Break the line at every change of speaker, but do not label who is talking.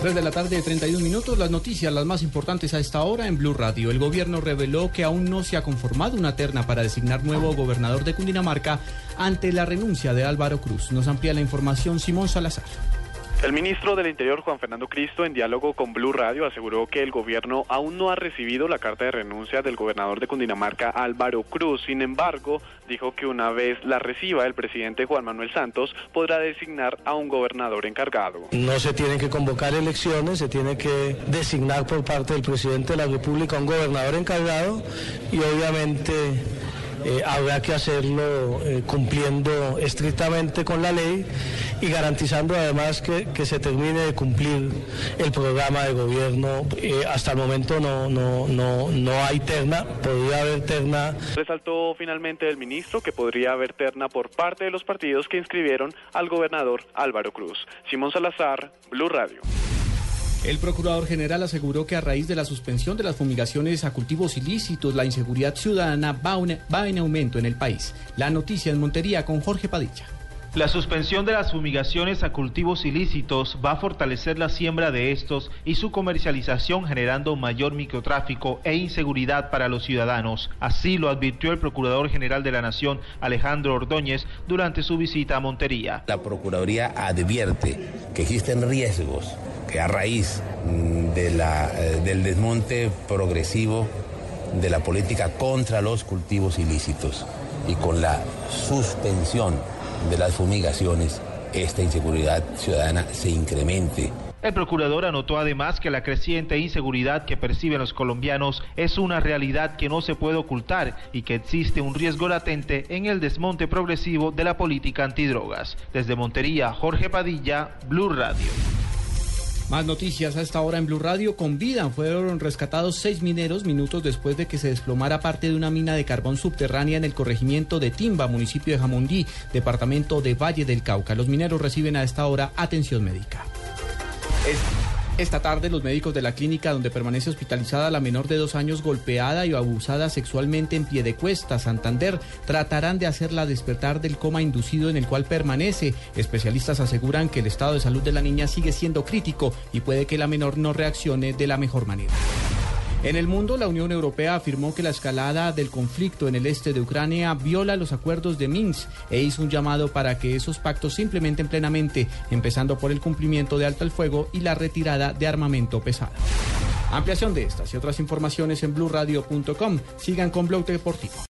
3 de la tarde, 31 minutos. Las noticias, las más importantes a esta hora en Blue Radio. El gobierno reveló que aún no se ha conformado una terna para designar nuevo gobernador de Cundinamarca ante la renuncia de Álvaro Cruz. Nos amplía la información Simón Salazar.
El ministro del Interior, Juan Fernando Cristo, en diálogo con Blue Radio, aseguró que el gobierno aún no ha recibido la carta de renuncia del gobernador de Cundinamarca, Álvaro Cruz. Sin embargo, dijo que una vez la reciba el presidente Juan Manuel Santos, podrá designar a un gobernador encargado.
No se tienen que convocar elecciones, se tiene que designar por parte del presidente de la República un gobernador encargado y obviamente eh, habrá que hacerlo eh, cumpliendo estrictamente con la ley y garantizando además que, que se termine de cumplir el programa de gobierno. Eh, hasta el momento no, no, no, no hay terna, podría haber terna.
Resaltó finalmente el ministro que podría haber terna por parte de los partidos que inscribieron al gobernador Álvaro Cruz. Simón Salazar, Blue Radio.
El procurador general aseguró que a raíz de la suspensión de las fumigaciones a cultivos ilícitos, la inseguridad ciudadana va, va en aumento en el país. La noticia en Montería con Jorge Padilla.
La suspensión de las fumigaciones a cultivos ilícitos va a fortalecer la siembra de estos y su comercialización generando mayor microtráfico e inseguridad para los ciudadanos. Así lo advirtió el Procurador General de la Nación, Alejandro Ordóñez, durante su visita a Montería.
La Procuraduría advierte que existen riesgos a raíz mm, eh, del desmonte progresivo de la política contra los cultivos ilícitos y con la suspensión de las fumigaciones, esta inseguridad ciudadana se incremente.
El procurador anotó además que la creciente inseguridad que perciben los colombianos es una realidad que no se puede ocultar y que existe un riesgo latente en el desmonte progresivo de la política antidrogas. Desde Montería, Jorge Padilla, Blue Radio.
Más noticias a esta hora en Blue Radio. Con vida fueron rescatados seis mineros minutos después de que se desplomara parte de una mina de carbón subterránea en el corregimiento de Timba, municipio de Jamundí, departamento de Valle del Cauca. Los mineros reciben a esta hora atención médica. Esta tarde los médicos de la clínica donde permanece hospitalizada la menor de dos años golpeada y abusada sexualmente en pie de cuesta, Santander, tratarán de hacerla despertar del coma inducido en el cual permanece. Especialistas aseguran que el estado de salud de la niña sigue siendo crítico y puede que la menor no reaccione de la mejor manera. En el mundo, la Unión Europea afirmó que la escalada del conflicto en el este de Ucrania viola los acuerdos de Minsk e hizo un llamado para que esos pactos se implementen plenamente, empezando por el cumplimiento de alto el fuego y la retirada de armamento pesado. Ampliación de estas y otras informaciones en blurradio.com. Sigan con Blog Deportivo.